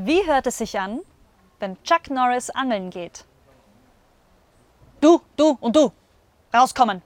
Wie hört es sich an, wenn Chuck Norris angeln geht? Du, du und du, rauskommen!